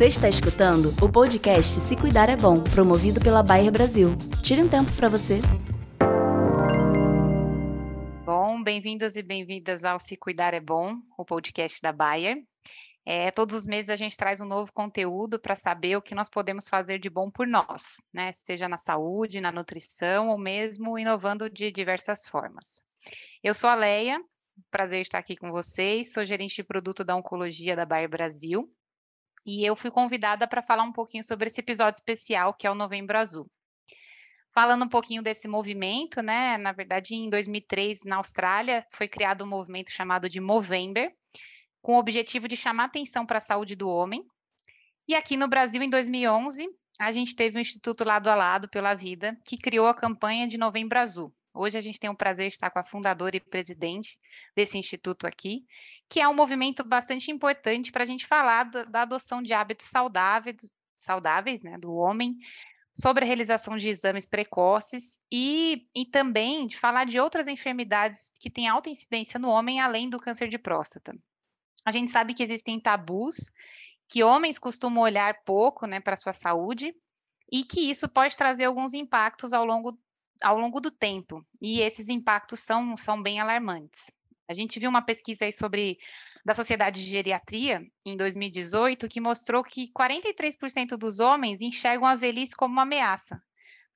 Você está escutando o podcast Se Cuidar é Bom, promovido pela Bayer Brasil. Tire um tempo para você. Bom, bem-vindos e bem-vindas ao Se Cuidar é Bom, o podcast da Bayer. É, todos os meses a gente traz um novo conteúdo para saber o que nós podemos fazer de bom por nós, né? Seja na saúde, na nutrição ou mesmo inovando de diversas formas. Eu sou a Leia, prazer estar aqui com vocês. Sou gerente de produto da Oncologia da Bayer Brasil e eu fui convidada para falar um pouquinho sobre esse episódio especial que é o Novembro Azul. Falando um pouquinho desse movimento, né? Na verdade, em 2003, na Austrália, foi criado um movimento chamado de Movember, com o objetivo de chamar atenção para a saúde do homem. E aqui no Brasil, em 2011, a gente teve o Instituto Lado a Lado pela Vida, que criou a campanha de Novembro Azul. Hoje a gente tem o prazer de estar com a fundadora e presidente desse instituto aqui, que é um movimento bastante importante para a gente falar da, adoção de hábitos saudáveis, saudáveis né, do homem, sobre a realização de exames precoces e, e também de falar de outras enfermidades que têm alta incidência no homem, além do câncer de próstata. A gente sabe que existem tabus que homens costumam olhar pouco né, para a sua saúde e que isso pode trazer alguns impactos ao longo ao longo do tempo, e esses impactos são, são bem alarmantes. A gente viu uma pesquisa aí sobre da Sociedade de Geriatria em 2018 que mostrou que 43% dos homens enxergam a velhice como uma ameaça,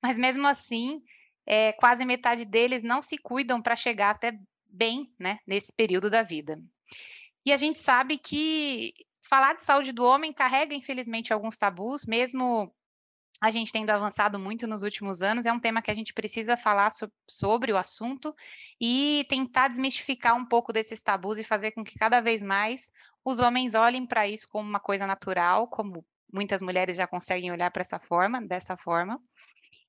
mas mesmo assim, é, quase metade deles não se cuidam para chegar até bem, né, nesse período da vida. E a gente sabe que falar de saúde do homem carrega, infelizmente, alguns tabus, mesmo a gente tendo avançado muito nos últimos anos, é um tema que a gente precisa falar so sobre o assunto e tentar desmistificar um pouco desses tabus e fazer com que cada vez mais os homens olhem para isso como uma coisa natural, como muitas mulheres já conseguem olhar para essa forma, dessa forma.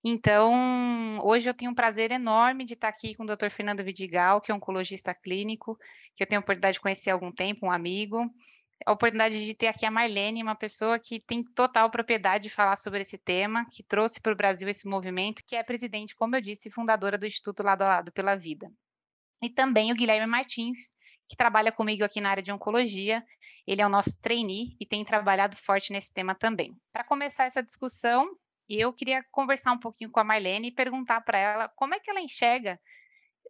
Então, hoje eu tenho um prazer enorme de estar aqui com o Dr. Fernando Vidigal, que é oncologista clínico, que eu tenho a oportunidade de conhecer há algum tempo, um amigo, a oportunidade de ter aqui a Marlene, uma pessoa que tem total propriedade de falar sobre esse tema, que trouxe para o Brasil esse movimento, que é presidente, como eu disse, fundadora do Instituto Lado a Lado pela Vida. E também o Guilherme Martins, que trabalha comigo aqui na área de oncologia. Ele é o nosso trainee e tem trabalhado forte nesse tema também. Para começar essa discussão, eu queria conversar um pouquinho com a Marlene e perguntar para ela como é que ela enxerga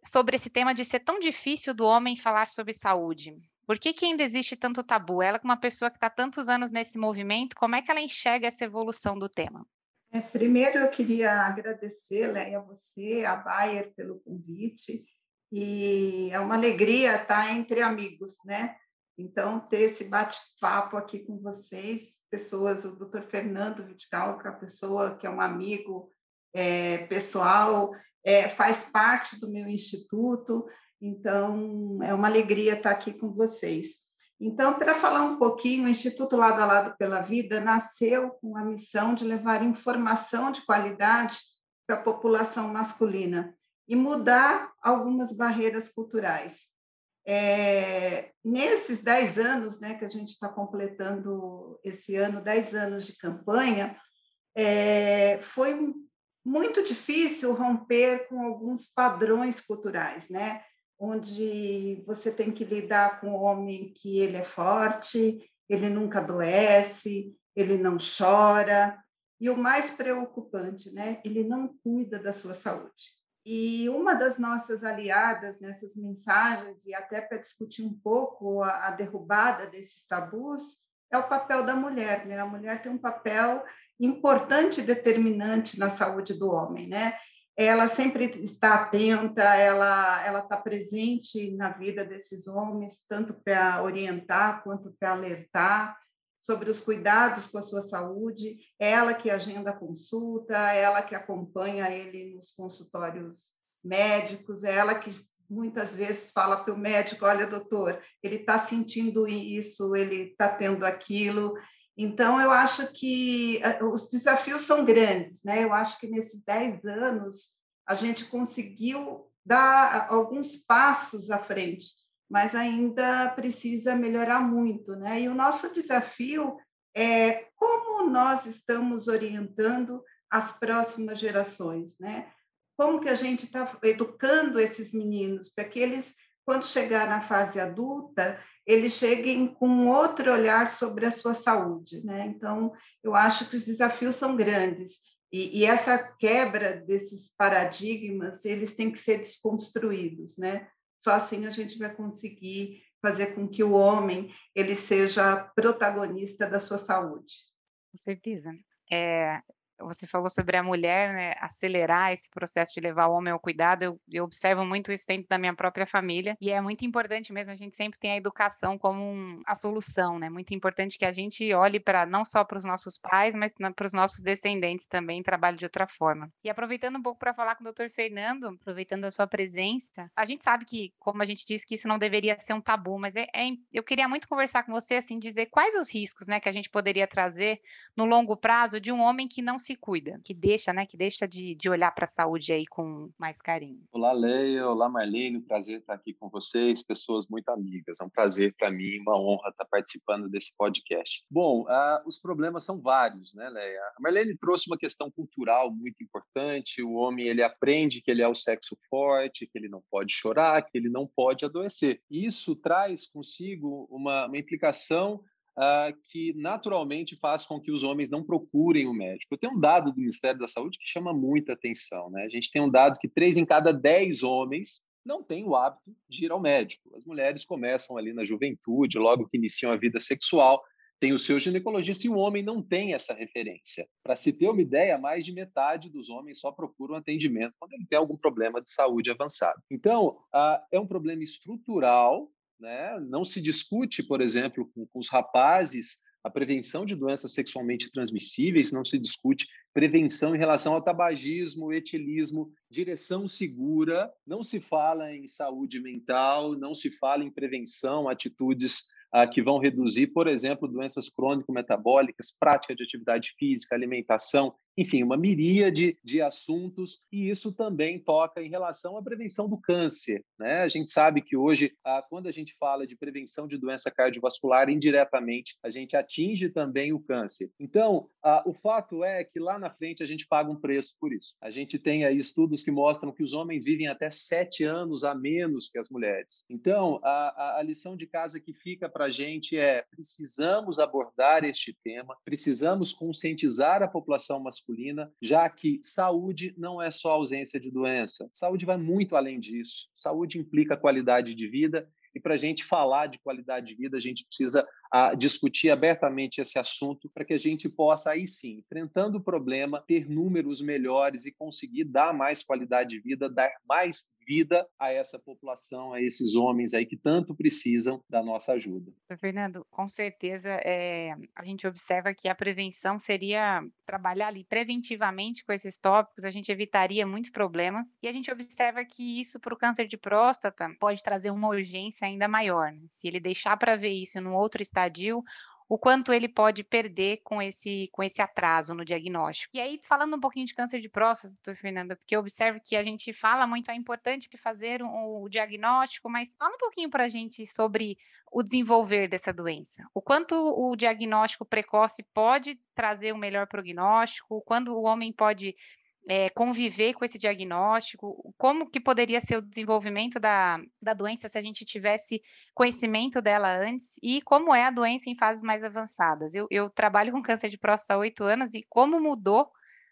sobre esse tema de ser tão difícil do homem falar sobre saúde. Por que, que ainda existe tanto tabu? Ela, como uma pessoa que está tantos anos nesse movimento, como é que ela enxerga essa evolução do tema? É, primeiro, eu queria agradecer, Leia, a você, a Bayer, pelo convite. E é uma alegria estar entre amigos, né? Então, ter esse bate-papo aqui com vocês, pessoas, o doutor Fernando Vidigal, que é uma pessoa que é um amigo é, pessoal, é, faz parte do meu instituto, então, é uma alegria estar aqui com vocês. Então, para falar um pouquinho, o Instituto Lado a Lado pela Vida nasceu com a missão de levar informação de qualidade para a população masculina e mudar algumas barreiras culturais. É, nesses 10 anos, né, que a gente está completando esse ano, 10 anos de campanha, é, foi muito difícil romper com alguns padrões culturais, né? Onde você tem que lidar com o homem que ele é forte, ele nunca adoece, ele não chora, e o mais preocupante, né? Ele não cuida da sua saúde. E uma das nossas aliadas nessas mensagens, e até para discutir um pouco a, a derrubada desses tabus, é o papel da mulher, né? A mulher tem um papel importante e determinante na saúde do homem, né? Ela sempre está atenta, ela ela está presente na vida desses homens, tanto para orientar quanto para alertar sobre os cuidados com a sua saúde. Ela que agenda a consulta, ela que acompanha ele nos consultórios médicos, ela que muitas vezes fala para o médico: olha, doutor, ele está sentindo isso, ele está tendo aquilo. Então, eu acho que eh, os desafios são grandes, né? Eu acho que nesses 10 anos a gente conseguiu dar alguns passos à frente, mas ainda precisa melhorar muito, né? E o nosso desafio é como nós estamos orientando as próximas gerações, né? Como que a gente está educando esses meninos para que eles, quando chegar na fase adulta, eles cheguem com outro olhar sobre a sua saúde. Né? Então, eu acho que os desafios são grandes. E, e, essa quebra desses paradigmas, eles têm que ser desconstruídos, né? Só assim a gente vai conseguir fazer com que o homem ele seja protagonista da sua saúde. Com certeza. É, você falou sobre a mulher né, acelerar esse processo de levar o homem ao cuidado. Eu, eu, observo muito isso dentro da minha própria família e é muito importante mesmo. A gente sempre tem a educação como um, a solução, né? Muito importante que a gente olhe para não só para os nossos pais, mas para os nossos descendentes também, trabalhe de outra forma. E aproveitando um pouco para falar com o Dr. Fernando, aproveitando a sua presença, a gente sabe que, como a gente disse, que isso não deveria ser um tabu, mas é, é, eu queria muito conversar com você, assim, dizer quais os riscos, né, que a gente poderia trazer no longo prazo de um homem que não se cuida, que deixa, né, que deixa de, de olhar para a saúde aí com mais carinho. Olá, Leia, olá, Marlene, prazer estar aqui com vocês, pessoas muito amigas. É um prazer para mim, uma honra estar participando desse podcast. Bom, uh, os problemas são vários, né, Leia? A Marlene trouxe uma questão cultural muito importante. O homem ele aprende que ele é o sexo forte, que ele não pode chorar, que ele não pode adoecer. Isso traz consigo uma, uma implicação uh, que naturalmente faz com que os homens não procurem o médico. Eu tenho um dado do Ministério da Saúde que chama muita atenção. Né? A gente tem um dado que três em cada dez homens não têm o hábito de ir ao médico. As mulheres começam ali na juventude, logo que iniciam a vida sexual, tem o seu ginecologista e o homem não tem essa referência. Para se ter uma ideia, mais de metade dos homens só procuram atendimento quando ele tem algum problema de saúde avançado. Então, uh, é um problema estrutural né? Não se discute, por exemplo, com, com os rapazes a prevenção de doenças sexualmente transmissíveis, não se discute prevenção em relação ao tabagismo, etilismo, direção segura, não se fala em saúde mental, não se fala em prevenção, atitudes ah, que vão reduzir, por exemplo, doenças crônico-metabólicas, prática de atividade física, alimentação, enfim, uma miríade de assuntos, e isso também toca em relação à prevenção do câncer. Né? A gente sabe que hoje, quando a gente fala de prevenção de doença cardiovascular, indiretamente a gente atinge também o câncer. Então, o fato é que lá na frente a gente paga um preço por isso. A gente tem aí estudos que mostram que os homens vivem até sete anos a menos que as mulheres. Então, a, a lição de casa que fica para a gente é: precisamos abordar este tema, precisamos conscientizar a população masculina masculina, já que saúde não é só ausência de doença. Saúde vai muito além disso. Saúde implica qualidade de vida e para a gente falar de qualidade de vida, a gente precisa a discutir abertamente esse assunto para que a gente possa, aí sim, enfrentando o problema, ter números melhores e conseguir dar mais qualidade de vida, dar mais vida a essa população, a esses homens aí que tanto precisam da nossa ajuda. Fernando, com certeza é, a gente observa que a prevenção seria trabalhar ali preventivamente com esses tópicos, a gente evitaria muitos problemas e a gente observa que isso para o câncer de próstata pode trazer uma urgência ainda maior. Né? Se ele deixar para ver isso num outro estadio, o quanto ele pode perder com esse, com esse atraso no diagnóstico. E aí, falando um pouquinho de câncer de próstata, doutor Fernando, porque eu observo que a gente fala muito, é importante fazer o, o diagnóstico, mas fala um pouquinho para a gente sobre o desenvolver dessa doença. O quanto o diagnóstico precoce pode trazer um melhor prognóstico, quando o homem pode é, conviver com esse diagnóstico, como que poderia ser o desenvolvimento da, da doença se a gente tivesse conhecimento dela antes e como é a doença em fases mais avançadas. Eu, eu trabalho com câncer de próstata há oito anos e como mudou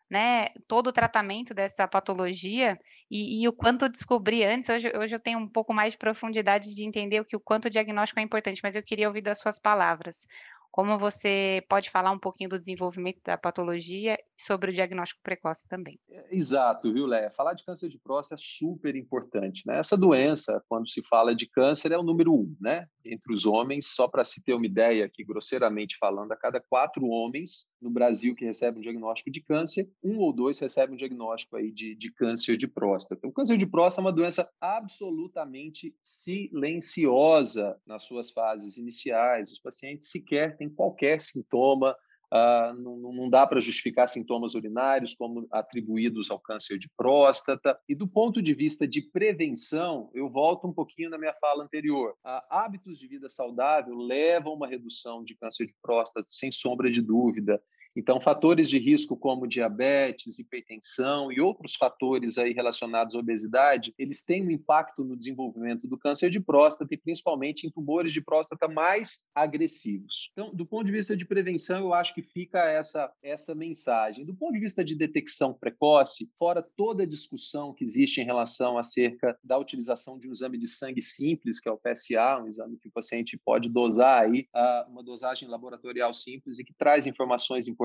né, todo o tratamento dessa patologia e, e, o quanto descobri antes, hoje, hoje eu tenho um pouco mais de profundidade de entender o que o quanto o diagnóstico é importante, mas eu queria ouvir das suas palavras. Como você pode falar um pouquinho do desenvolvimento da patologia e sobre o diagnóstico precoce também? É, exato, viu, Léa? Falar de câncer de próstata é super importante. Né? Essa doença, quando se fala de câncer, é o número um, né? Entre os homens, só para se ter uma ideia aqui, grosseiramente falando, a cada quatro homens no Brasil que recebem um diagnóstico de câncer, um ou dois recebem um diagnóstico aí de, de câncer de próstata. O câncer de próstata é uma doença absolutamente silenciosa nas suas fases iniciais. Os pacientes sequer têm tem qualquer sintoma, uh, não, não, dá para justificar sintomas urinários como atribuídos ao câncer de próstata. E do ponto de vista de prevenção, eu volto um pouquinho na minha fala anterior. Uh, hábitos de vida saudável levam a uma redução de câncer de próstata, sem sombra de dúvida. Então, fatores de risco como diabetes, hipertensão e outros fatores aí relacionados à obesidade, eles têm um impacto no desenvolvimento do câncer de próstata e principalmente em tumores de próstata mais agressivos. Então, do ponto de vista de prevenção, eu acho que fica essa essa mensagem. Do ponto de vista de detecção precoce, fora toda a discussão que existe em relação acerca da utilização de um exame de sangue simples, que é o PSA, um exame que o paciente pode dosar aí, ah, uma dosagem laboratorial simples e que traz informações importantes,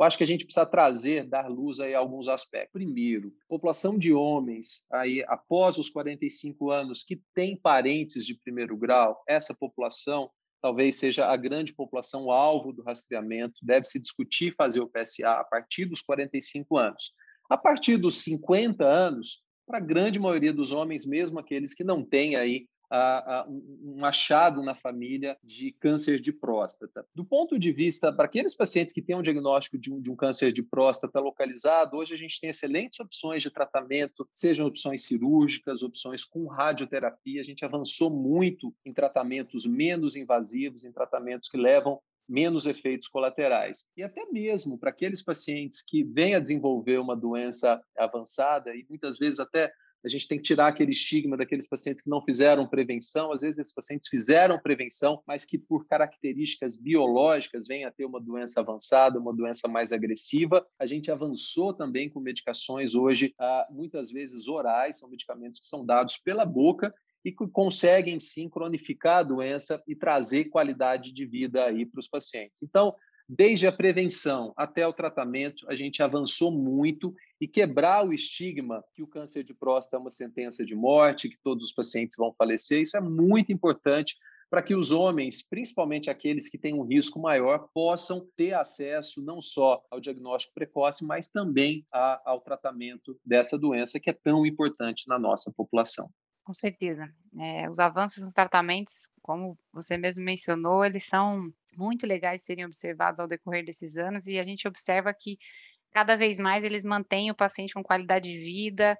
eu acho que a gente precisa trazer, dar luz aí a alguns aspectos. Primeiro, população de homens aí após os 45 anos que tem parentes de primeiro grau, essa população talvez seja a grande população alvo do rastreamento, deve se discutir fazer o PSA a partir dos 45 anos. A partir dos 50 anos, para a grande maioria dos homens, mesmo aqueles que não têm aí um achado na família de câncer de próstata. Do ponto de vista, para aqueles pacientes que têm um diagnóstico de um, de um câncer de próstata localizado, hoje a gente tem excelentes opções de tratamento, sejam opções cirúrgicas, opções com radioterapia. A gente avançou muito em tratamentos menos invasivos, em tratamentos que levam menos efeitos colaterais. E até mesmo para aqueles pacientes que vêm a desenvolver uma doença avançada e muitas vezes até a gente tem que tirar aquele estigma daqueles pacientes que não fizeram prevenção. Às vezes, esses pacientes fizeram prevenção, mas que, por características biológicas, vêm a ter uma doença avançada, uma doença mais agressiva. A gente avançou também com medicações hoje, ah, muitas vezes orais, são medicamentos que são dados pela boca e que conseguem sim cronificar a doença e trazer qualidade de vida aí para os pacientes. Então, Desde a prevenção até o tratamento, a gente avançou muito e quebrar o estigma que o câncer de próstata é uma sentença de morte, que todos os pacientes vão falecer. Isso é muito importante para que os homens, principalmente aqueles que têm um risco maior, possam ter acesso não só ao diagnóstico precoce, mas também a, ao tratamento dessa doença que é tão importante na nossa população. Com certeza. É, os avanços nos tratamentos, como você mesmo mencionou, eles são muito legais serem observados ao decorrer desses anos e a gente observa que cada vez mais eles mantêm o paciente com qualidade de vida,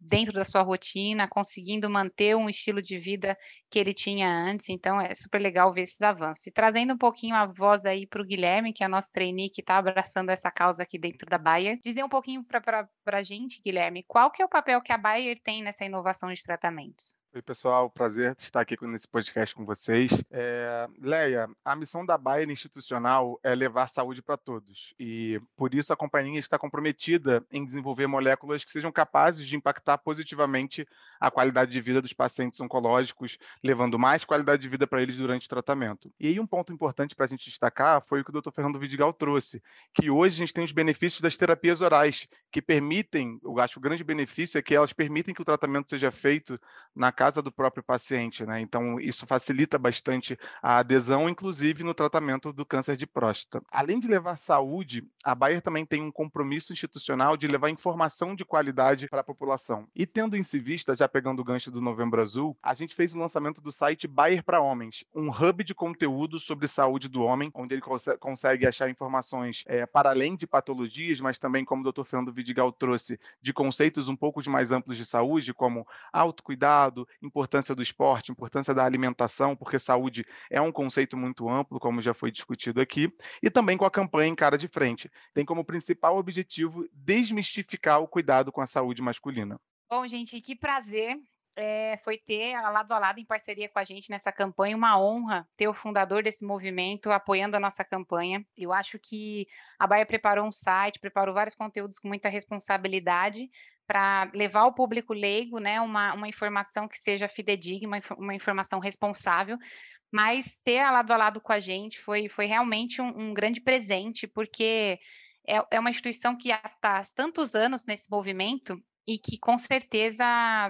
dentro da sua rotina, conseguindo manter um estilo de vida que ele tinha antes. Então, é super legal ver esses avanços. E trazendo um pouquinho a voz aí para o Guilherme, que é nosso trainee que está abraçando essa causa aqui dentro da Bayer, dizer um pouquinho para a gente, Guilherme, qual que é o papel que a Bayer tem nessa inovação de tratamentos? Oi, pessoal, prazer estar aqui nesse podcast com vocês. É, Leia, a missão da Bayer institucional é levar saúde para todos e por isso a companhia está comprometida em desenvolver moléculas que sejam capazes de impactar positivamente a qualidade de vida dos pacientes oncológicos, levando mais qualidade de vida para eles durante o tratamento. E aí um ponto importante para a gente destacar foi o que o Dr. Fernando Vidigal trouxe, que hoje a gente tem os benefícios das terapias orais, que permitem, eu acho o grande benefício é que elas permitem que o tratamento seja feito na casa do próprio paciente, né? Então, isso facilita bastante a adesão, inclusive no tratamento do câncer de próstata. Além de levar saúde, a Bayer também tem um compromisso institucional de levar informação de qualidade para a população. E tendo isso em vista, já pegando o gancho do Novembro Azul, a gente fez o lançamento do site Bayer para Homens, um hub de conteúdo sobre saúde do homem, onde ele cons consegue achar informações é, para além de patologias, mas também, como o Dr. Fernando Vidigal trouxe, de conceitos um pouco mais amplos de saúde, como autocuidado, importância do esporte, importância da alimentação, porque saúde é um conceito muito amplo, como já foi discutido aqui, e também com a campanha em cara de frente. Tem como principal objetivo desmistificar o cuidado com a saúde masculina. Bom, gente, que prazer é, foi ter lado a lado em parceria com a gente nessa campanha, uma honra ter o fundador desse movimento apoiando a nossa campanha. Eu acho que a Baia preparou um site, preparou vários conteúdos com muita responsabilidade para levar ao público leigo né, uma, uma informação que seja fidedigna, uma, informação responsável, mas ter lado a lado com a gente foi, foi realmente um, um grande presente, porque é, é uma instituição que está há tantos anos nesse movimento e que com certeza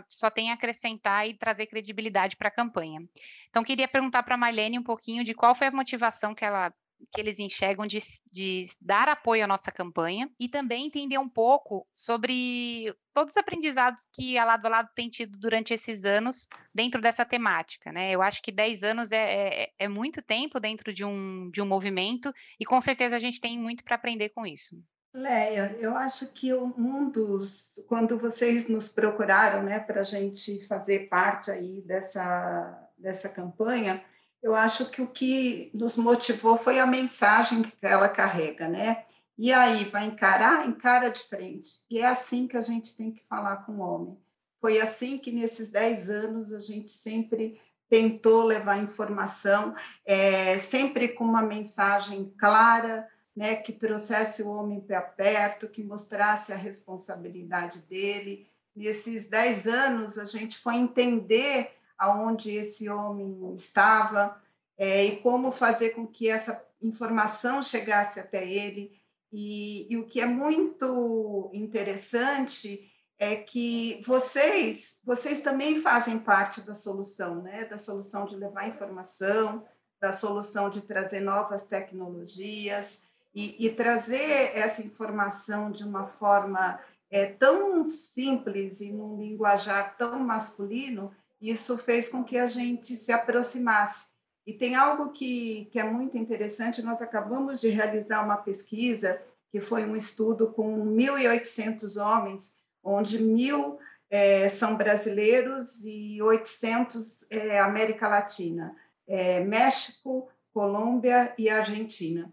só tem a acrescentar e trazer credibilidade para a campanha. Então, queria perguntar para a Marlene um pouquinho de qual foi a motivação que ela que eles enxergam de, de, dar apoio à nossa campanha e também entender um pouco sobre todos os aprendizados que a Lado a Lado tem tido durante esses anos dentro dessa temática. Né? Eu acho que 10 anos é, é, é muito tempo dentro de um, de um movimento e com certeza a gente tem muito para aprender com isso. Leia, eu acho que um dos, quando vocês nos procuraram, né, para a gente fazer parte aí dessa, dessa campanha, Eu acho que o que nos motivou foi a mensagem que ela carrega, né? E aí, vai encarar? Encara de frente. E é assim que a gente tem que falar com o homem. Foi assim que, nesses 10 anos, a gente sempre tentou levar informação, é, sempre com uma mensagem clara, né, que trouxesse o homem para perto, que mostrasse a responsabilidade dele. Nesses 10 anos, a gente foi entender aonde esse homem estava é, e como fazer com que essa informação chegasse até ele. E, e o que é muito interessante é que vocês, vocês também fazem parte da solução, né? Da solução de levar informação, da solução de trazer novas tecnologias e, e trazer essa informação de uma forma é, tão simples e num linguajar tão masculino, isso fez com que a gente se aproximasse. E tem algo que, que é muito interessante, nós acabamos de realizar uma pesquisa, que foi um estudo com 1.800 homens, onde mil é, são brasileiros e 800 é América Latina, é, México, Colômbia e Argentina.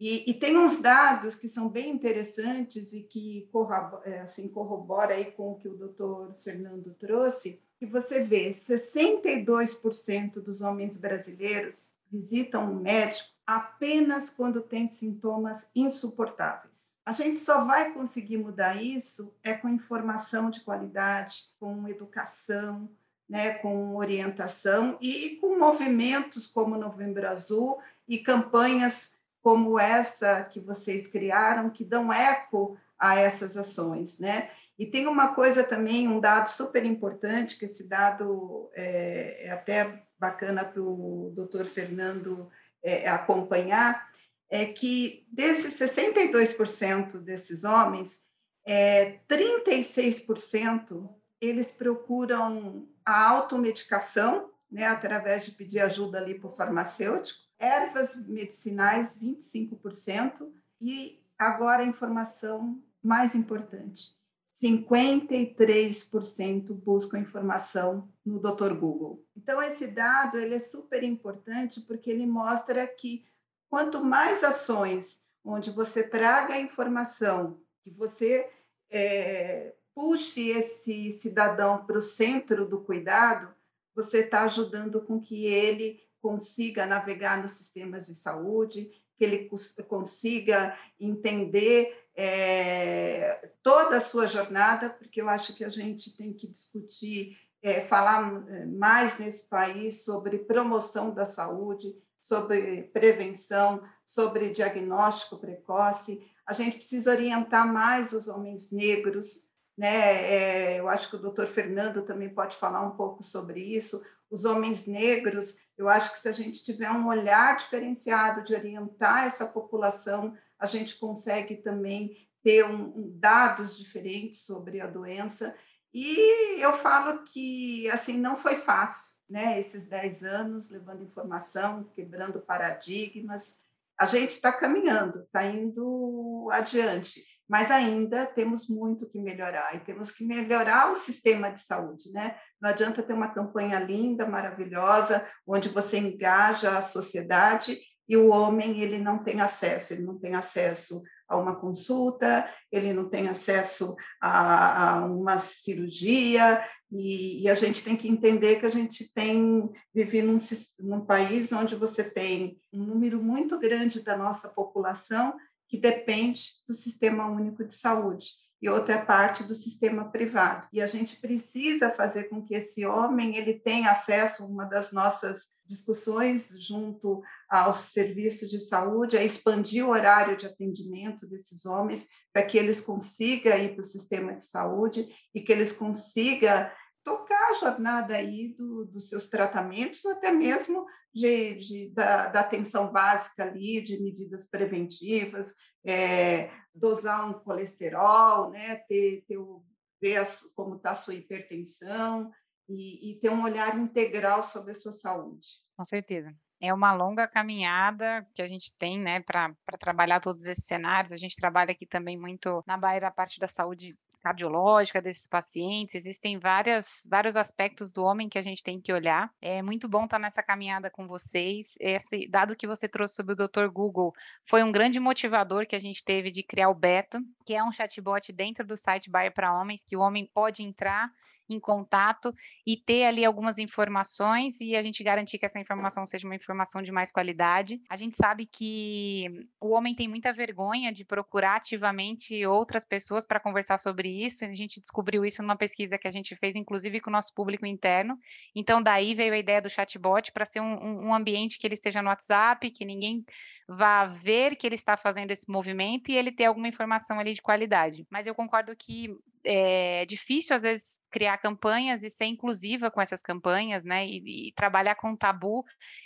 E, e, tem uns dados que são bem interessantes e que corrobora, é, assim, corrobora aí com o que o doutor Fernando trouxe, que você vê 62% dos homens brasileiros visitam um médico apenas quando tem sintomas insuportáveis. A gente só vai conseguir mudar isso é com informação de qualidade, com educação, né, com orientação e com movimentos como Novembro Azul e campanhas como essa que vocês criaram, que dão eco a essas ações, né? E tem uma coisa também, um dado super importante, que esse dado é, é até bacana para o doutor Fernando é, acompanhar, é que desses 62% desses homens, é, 36% eles procuram a automedicação, né, através de pedir ajuda ali para o farmacêutico, ervas medicinais, 25%, e agora a informação mais importante: 53% buscam informação no Dr. Google. Então, esse dado ele é super importante porque ele mostra que quanto mais ações onde você traga a informação, que você é, puxe esse cidadão para o centro do cuidado, você está ajudando com que ele consiga navegar nos sistemas de saúde, que ele consiga entender é, toda a sua jornada, porque eu acho que a gente tem que discutir, é, falar é, mais nesse país sobre promoção da saúde, sobre prevenção, sobre diagnóstico precoce. A gente precisa orientar mais os homens negros, né? É, eu acho que o doutor Fernando também pode falar um pouco sobre isso. Os homens negros, eu acho que se a gente tiver um olhar diferenciado de orientar essa população, a gente consegue também ter um, um, dados diferentes sobre a doença. E eu falo que assim não foi fácil, né? Esses 10 anos levando informação, quebrando paradigmas. A gente está caminhando, está indo adiante, mas ainda temos muito que melhorar e temos que melhorar o sistema de saúde, né? Não adianta ter uma campanha linda, maravilhosa, onde você engaja a sociedade e o homem ele não tem acesso, ele não tem acesso a uma consulta, ele não tem acesso a, a uma cirurgia, e, e, a gente tem que entender que a gente tem vive num, num país onde você tem um número muito grande da nossa população que depende do Sistema Único de Saúde e outra parte do sistema privado. E a gente precisa fazer com que esse homem ele tenha acesso, uma das nossas discussões junto aos serviços de saúde é expandir o horário de atendimento desses homens para que eles consigam ir para o sistema de saúde e que eles consigam tocar a jornada aí do, dos seus tratamentos, até mesmo de, de da, da, atenção básica ali, de medidas preventivas, é, dosar um colesterol, né, ter, ter o, ver a, como está a sua hipertensão e, e ter um olhar integral sobre a sua saúde. Com certeza é uma longa caminhada que a gente tem, né, para trabalhar todos esses cenários. A gente trabalha aqui também muito na Bahia da parte da saúde cardiológica desses pacientes, existem várias, vários aspectos do homem que a gente tem que olhar. É muito bom estar nessa caminhada com vocês. Esse dado que você trouxe sobre o Dr. Google foi um grande motivador que a gente teve de criar o Beto, que é um chatbot dentro do site Bayer para Homens, que o homem pode entrar em contato e ter ali algumas informações e a gente garantir que essa informação seja uma informação de mais qualidade. A gente sabe que o homem tem muita vergonha de procurar ativamente outras pessoas para conversar sobre isso. A gente descobriu isso numa pesquisa que a gente fez, inclusive com o nosso público interno. Então, daí veio a ideia do chatbot para ser um, um ambiente que ele esteja no WhatsApp, que ninguém vá ver que ele está fazendo esse movimento e ele ter alguma informação ali de qualidade. Mas eu concordo que é difícil, às vezes, criar campanhas e ser inclusiva com essas campanhas, né? E, e trabalhar com tabu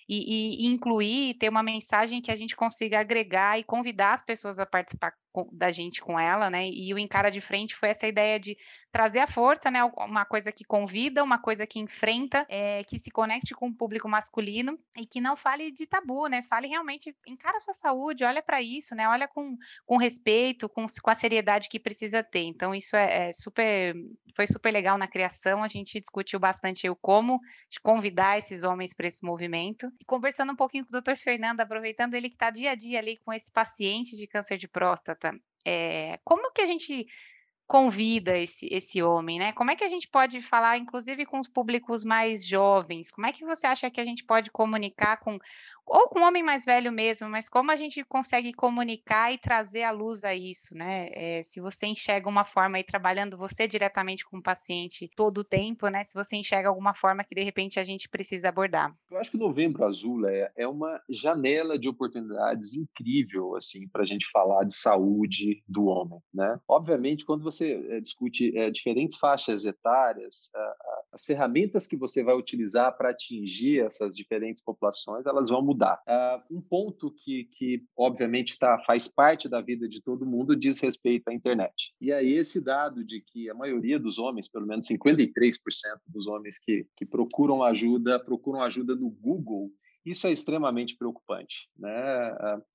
e, e, incluir, ter uma mensagem que a gente consiga agregar e convidar as pessoas a participar da gente com ela, né? E o Encara de Frente foi essa ideia de trazer a força, né? Uma coisa que convida, uma coisa que enfrenta, é, que se conecte com o público masculino e que não fale de tabu, né? Fale realmente, encara a sua saúde, olha para isso, né? Olha com, com respeito, com, com a seriedade que precisa ter. Então, isso é, é super, foi super legal na criação. A gente discutiu bastante o como convidar esses homens para esse movimento. E conversando um pouquinho com o Dr. Fernando, aproveitando ele que está dia a dia ali com esse paciente de câncer de próstata, é, como que a gente convida esse, esse homem, né? Como é que a gente pode falar, inclusive com os públicos mais jovens? Como é que você acha que a gente pode comunicar com ou com um homem mais velho mesmo, mas como a gente consegue comunicar e trazer à luz a isso, né? É, se você enxerga uma forma aí trabalhando você diretamente com o paciente todo o tempo, né? Se você enxerga alguma forma que de repente a gente precisa abordar. Eu acho que Novembro Azul é, é uma janela de oportunidades incrível, assim, para a gente falar de saúde do homem, né? Obviamente, quando você é, discute é, diferentes faixas etárias, as ferramentas que você vai utilizar para atingir essas diferentes populações, elas vão mudar. Uh, um ponto que, que obviamente, tá, faz parte da vida de todo mundo diz respeito à internet. E aí, esse dado de que a maioria dos homens, pelo menos 53% dos homens que, que procuram ajuda, procuram ajuda no Google, isso é extremamente preocupante. Né?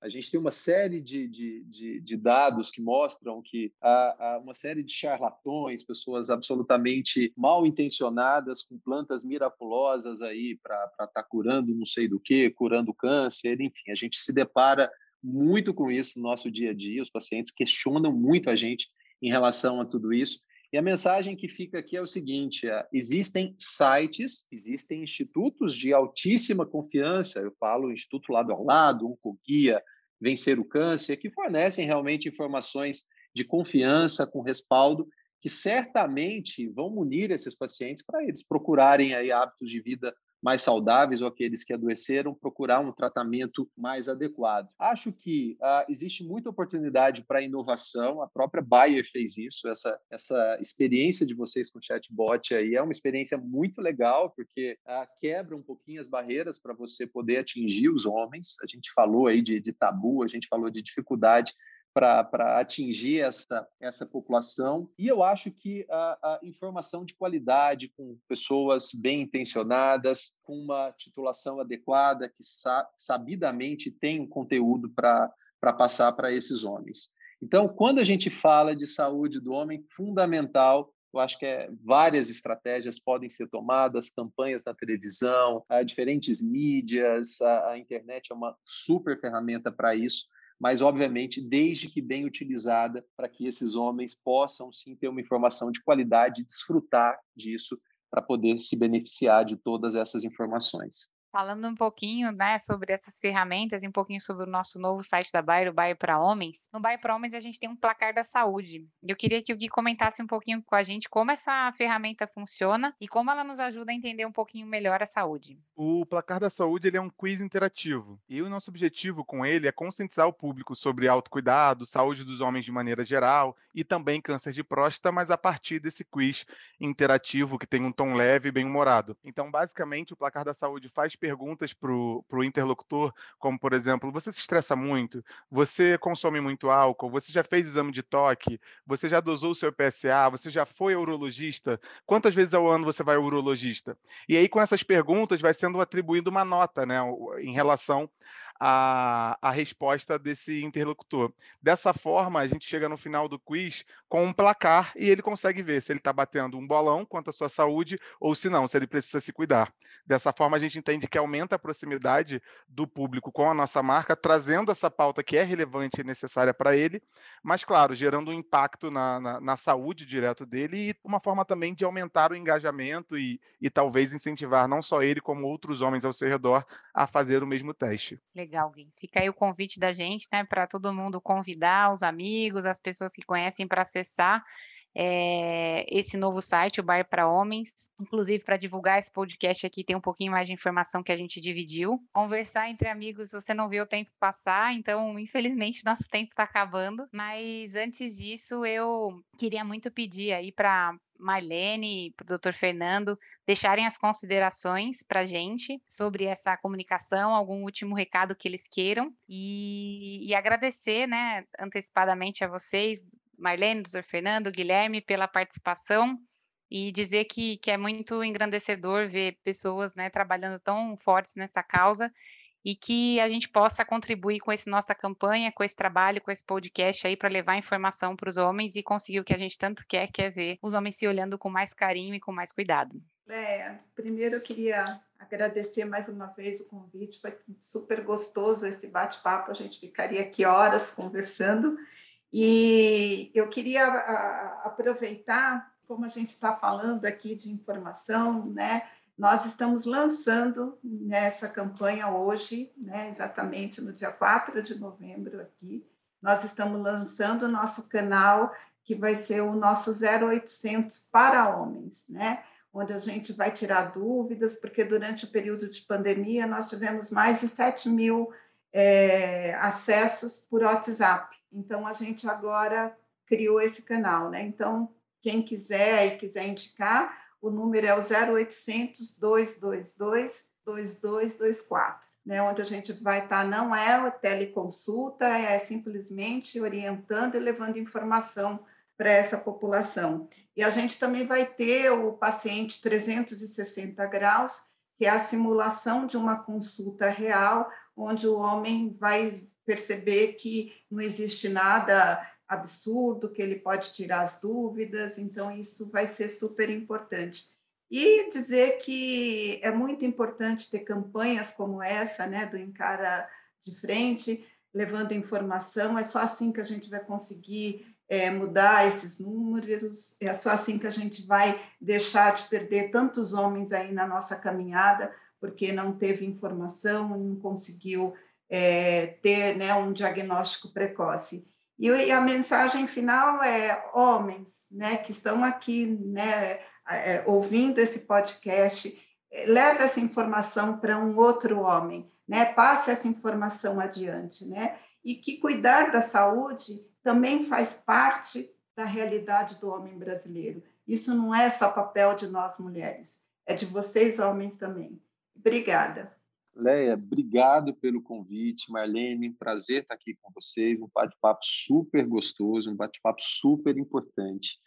A, gente tem uma série de, de, de, de dados que mostram que há, há, uma série de charlatões, pessoas absolutamente mal intencionadas, com plantas miraculosas aí para estar tá curando não sei do que, curando câncer, enfim, a gente se depara muito com isso no nosso dia a dia. Os pacientes questionam muito a gente em relação a tudo isso. E a mensagem que fica aqui é o seguinte: é, existem sites, existem institutos de altíssima confiança, eu falo Instituto Lado ao Lado, Oncoguia, Vencer o Câncer, que fornecem realmente informações de confiança, com respaldo, que certamente vão munir esses pacientes para eles procurarem aí hábitos de vida mais saudáveis ou aqueles que adoeceram procurar um tratamento mais adequado. Acho que uh, existe muita oportunidade para inovação. A própria Bayer fez isso. Essa essa experiência de vocês com chatbot aí é uma experiência muito legal porque uh, quebra um pouquinho as barreiras para você poder atingir os homens. A gente falou aí de, de tabu, a gente falou de dificuldade para atingir essa, essa população. E eu acho que a, a, informação de qualidade, com pessoas bem intencionadas, com uma titulação adequada, que sa sabidamente tem um conteúdo para passar para esses homens. Então, quando a gente fala de saúde do homem, fundamental eu acho que é, várias estratégias podem ser tomadas, campanhas na televisão, diferentes mídias, a, a internet é uma super ferramenta para isso mas obviamente desde que bem utilizada para que esses homens possam sim ter uma informação de qualidade e desfrutar disso para poder se beneficiar de todas essas informações. Falando um pouquinho, né, sobre essas ferramentas e um pouquinho sobre o nosso novo site da Bayer, o Bayer para Homens. No Bayer para Homens a gente tem um placar da saúde. Eu queria que o Gui comentasse um pouquinho com a gente como essa ferramenta funciona e como ela nos ajuda a entender um pouquinho melhor a saúde. O placar da saúde ele é um quiz interativo e o nosso objetivo com ele é conscientizar o público sobre autocuidado, saúde dos homens de maneira geral e também câncer de próstata, mas a partir desse quiz interativo que tem um tom leve e bem humorado. Então, basicamente, o placar da saúde faz perguntas para o interlocutor, como por exemplo, você se estressa muito? Você consome muito álcool? Você já fez exame de toque? Você já dosou o seu PSA? Você já foi urologista? Quantas vezes ao ano você vai ao urologista? E aí, com essas perguntas, vai sendo atribuída uma nota né, em relação a, a resposta desse interlocutor. Dessa forma, a gente chega no final do quiz com um placar e ele consegue ver se ele está batendo um bolão quanto à sua saúde ou se não, se ele precisa se cuidar. Dessa forma, a gente entende que aumenta a proximidade do público com a nossa marca, trazendo essa pauta que é relevante e necessária para ele, mas, claro, gerando um impacto na, na, na, saúde direto dele e uma forma também de aumentar o engajamento e, e talvez incentivar não só ele, como outros homens ao seu redor a fazer o mesmo teste. Legal, Fica aí o convite da gente, né, para todo mundo convidar os amigos, as pessoas que conhecem para acessar é, esse novo site, o Bar para Homens. Inclusive, para divulgar esse podcast aqui, tem um pouquinho mais de informação que a gente dividiu. Conversar entre amigos, você não vê o tempo passar, então, infelizmente, nosso tempo está acabando. Mas antes disso, eu queria muito pedir aí para Marlene e para o doutor Fernando deixarem as considerações para a gente sobre essa comunicação, algum último recado que eles queiram e, e agradecer né, antecipadamente a vocês, Marlene, doutor Fernando, Guilherme, pela participação e dizer que, que é muito engrandecedor ver pessoas né, trabalhando tão fortes nessa causa e que a gente possa contribuir com essa nossa campanha, com esse trabalho, com esse podcast aí para levar informação para os homens e conseguir o que a gente tanto quer, que é ver os homens se olhando com mais carinho e com mais cuidado. É, primeiro eu queria agradecer mais uma vez o convite, foi super gostoso esse bate-papo, a gente ficaria aqui horas conversando e eu queria aproveitar, como a gente está falando aqui de informação, né? Nós estamos lançando nessa campanha hoje, né, exatamente no dia 4 de novembro aqui, nós estamos lançando o nosso canal, que vai ser o nosso 0800 para homens, né? onde a gente vai tirar dúvidas, porque durante o período de pandemia nós tivemos mais de 7 mil é, acessos por WhatsApp. Então, a gente agora criou esse canal, né? Então, quem quiser e quiser indicar, o número é o 0800 222 2224, né? Onde a gente vai estar, tá, não é teleconsulta, é simplesmente orientando e levando informação para essa população. E a gente também vai ter o paciente 360 graus, que é a simulação de uma consulta real, onde o homem vai perceber que não existe nada absurdo, que ele pode tirar as dúvidas, então isso vai ser super importante. E dizer que é muito importante ter campanhas como essa, né, do Encara de Frente, levando informação, é só assim que a gente vai conseguir é, mudar esses números, é só assim que a gente vai deixar de perder tantos homens aí na nossa caminhada, porque não teve informação, não conseguiu é, ter né, um diagnóstico precoce. E, e, a mensagem final é: homens né, que estão aqui né, é, ouvindo esse podcast, é, leve essa informação para um outro homem, né, passe essa informação adiante, né, e que cuidar da saúde também faz parte da realidade do homem brasileiro. Isso não é só papel de nós mulheres, é de vocês, homens, também. Obrigada. Leia, obrigado pelo convite. Marlene, prazer estar aqui com vocês. Um bate-papo super gostoso, um bate-papo super importante.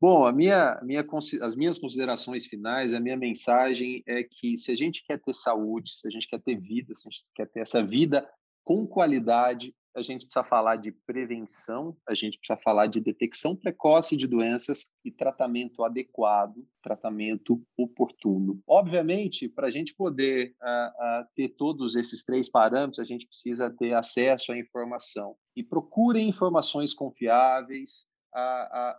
Bom, a minha, minha, as minhas considerações finais, a minha mensagem é que se a gente quer ter saúde, se a gente quer ter vida, se a gente quer ter essa vida com qualidade, a gente precisa falar de prevenção, a gente precisa falar de detecção precoce de doenças e tratamento adequado, tratamento oportuno. Obviamente, para a gente poder uh, uh, ter todos esses três parâmetros, a gente precisa ter acesso à informação. E procurem informações confiáveis,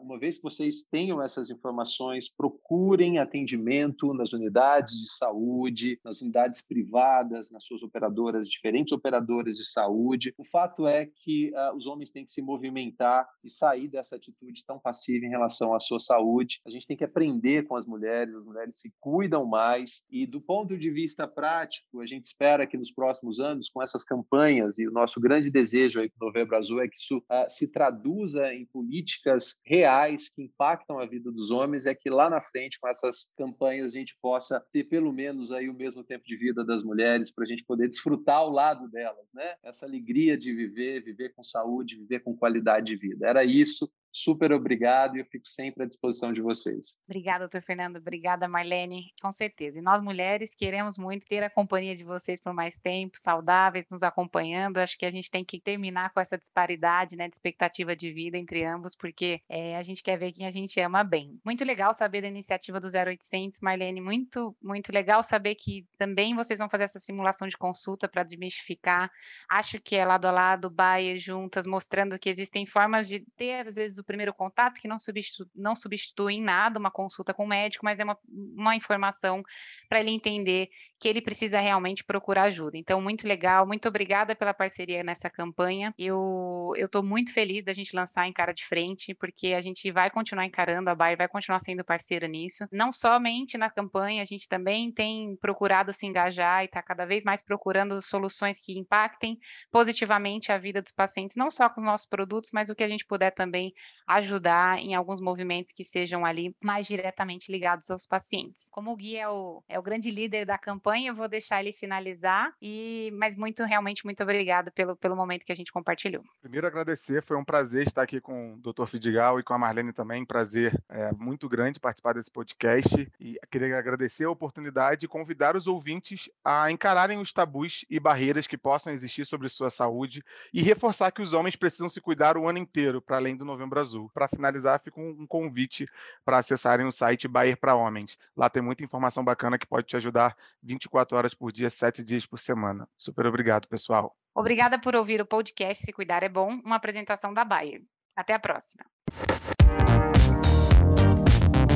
uma vez que vocês tenham essas informações, procurem atendimento nas unidades de saúde, nas unidades privadas, nas suas operadoras, diferentes operadoras de saúde. O fato é que uh, os homens têm que se movimentar e sair dessa atitude tão passiva em relação à sua saúde. A gente tem que aprender com as mulheres, as mulheres se cuidam mais e do ponto de vista prático, a gente espera que nos próximos anos, com essas campanhas e o nosso grande desejo aí com o Novembro Azul é que isso uh, se traduza em políticas reais que impactam a vida dos homens é que lá na frente, com essas campanhas, a gente possa ter pelo menos aí o mesmo tempo de vida das mulheres para a gente poder desfrutar ao lado delas, né? Essa alegria de viver, viver com saúde, viver com qualidade de vida. Era isso. Super obrigado e eu fico sempre à disposição de vocês. Obrigada, doutor Fernando. Obrigada, Marlene. Com certeza. E nós, mulheres, queremos muito ter a companhia de vocês por mais tempo, saudáveis, nos acompanhando. Acho que a gente tem que terminar com essa disparidade né, de expectativa de vida entre ambos, porque é, a gente quer ver quem a gente ama bem. Muito legal saber da iniciativa do 0800, Marlene. Muito, muito legal saber que também vocês vão fazer essa simulação de consulta para desmistificar. Acho que é lado a lado, Bayer juntas, mostrando que existem formas de ter, às vezes, o primeiro contato, que não, substitu não substitui em nada uma consulta com o médico, mas é uma, uma informação para ele entender que ele precisa realmente procurar ajuda. Então, muito legal, muito obrigada pela parceria nessa campanha. Eu estou muito feliz da gente lançar em cara de frente, porque a gente vai continuar encarando, a Bayer vai continuar sendo parceira nisso. Não somente na campanha, a gente também tem procurado se engajar e está cada vez mais procurando soluções que impactem positivamente a vida dos pacientes, não só com os nossos produtos, mas o que a gente puder também ajudar em alguns movimentos que sejam ali mais diretamente ligados aos pacientes. Como o Gui é o, é o grande líder da campanha, eu vou deixar ele finalizar, e mas muito, realmente, muito obrigada pelo, pelo momento que a gente compartilhou. Primeiro agradecer, foi um prazer estar aqui com o Dr. Fidigal e com a Marlene também, prazer é, muito grande participar desse podcast, e queria agradecer a oportunidade e convidar os ouvintes a encararem os tabus e barreiras que possam existir sobre sua saúde e reforçar que os homens precisam se cuidar o ano inteiro, para além do Novembro. Azul. Para finalizar, fica um, convite para acessarem o site Bayer para Homens. Lá tem muita informação bacana que pode te ajudar 24 horas por dia, 7 dias por semana. Super obrigado, pessoal. Obrigada por ouvir o podcast Se Cuidar é Bom, uma apresentação da Bayer. Até a próxima.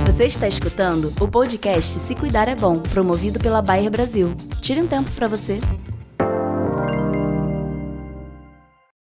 Você está escutando o podcast Se Cuidar é Bom, promovido pela Bayer Brasil. Tire um tempo para você.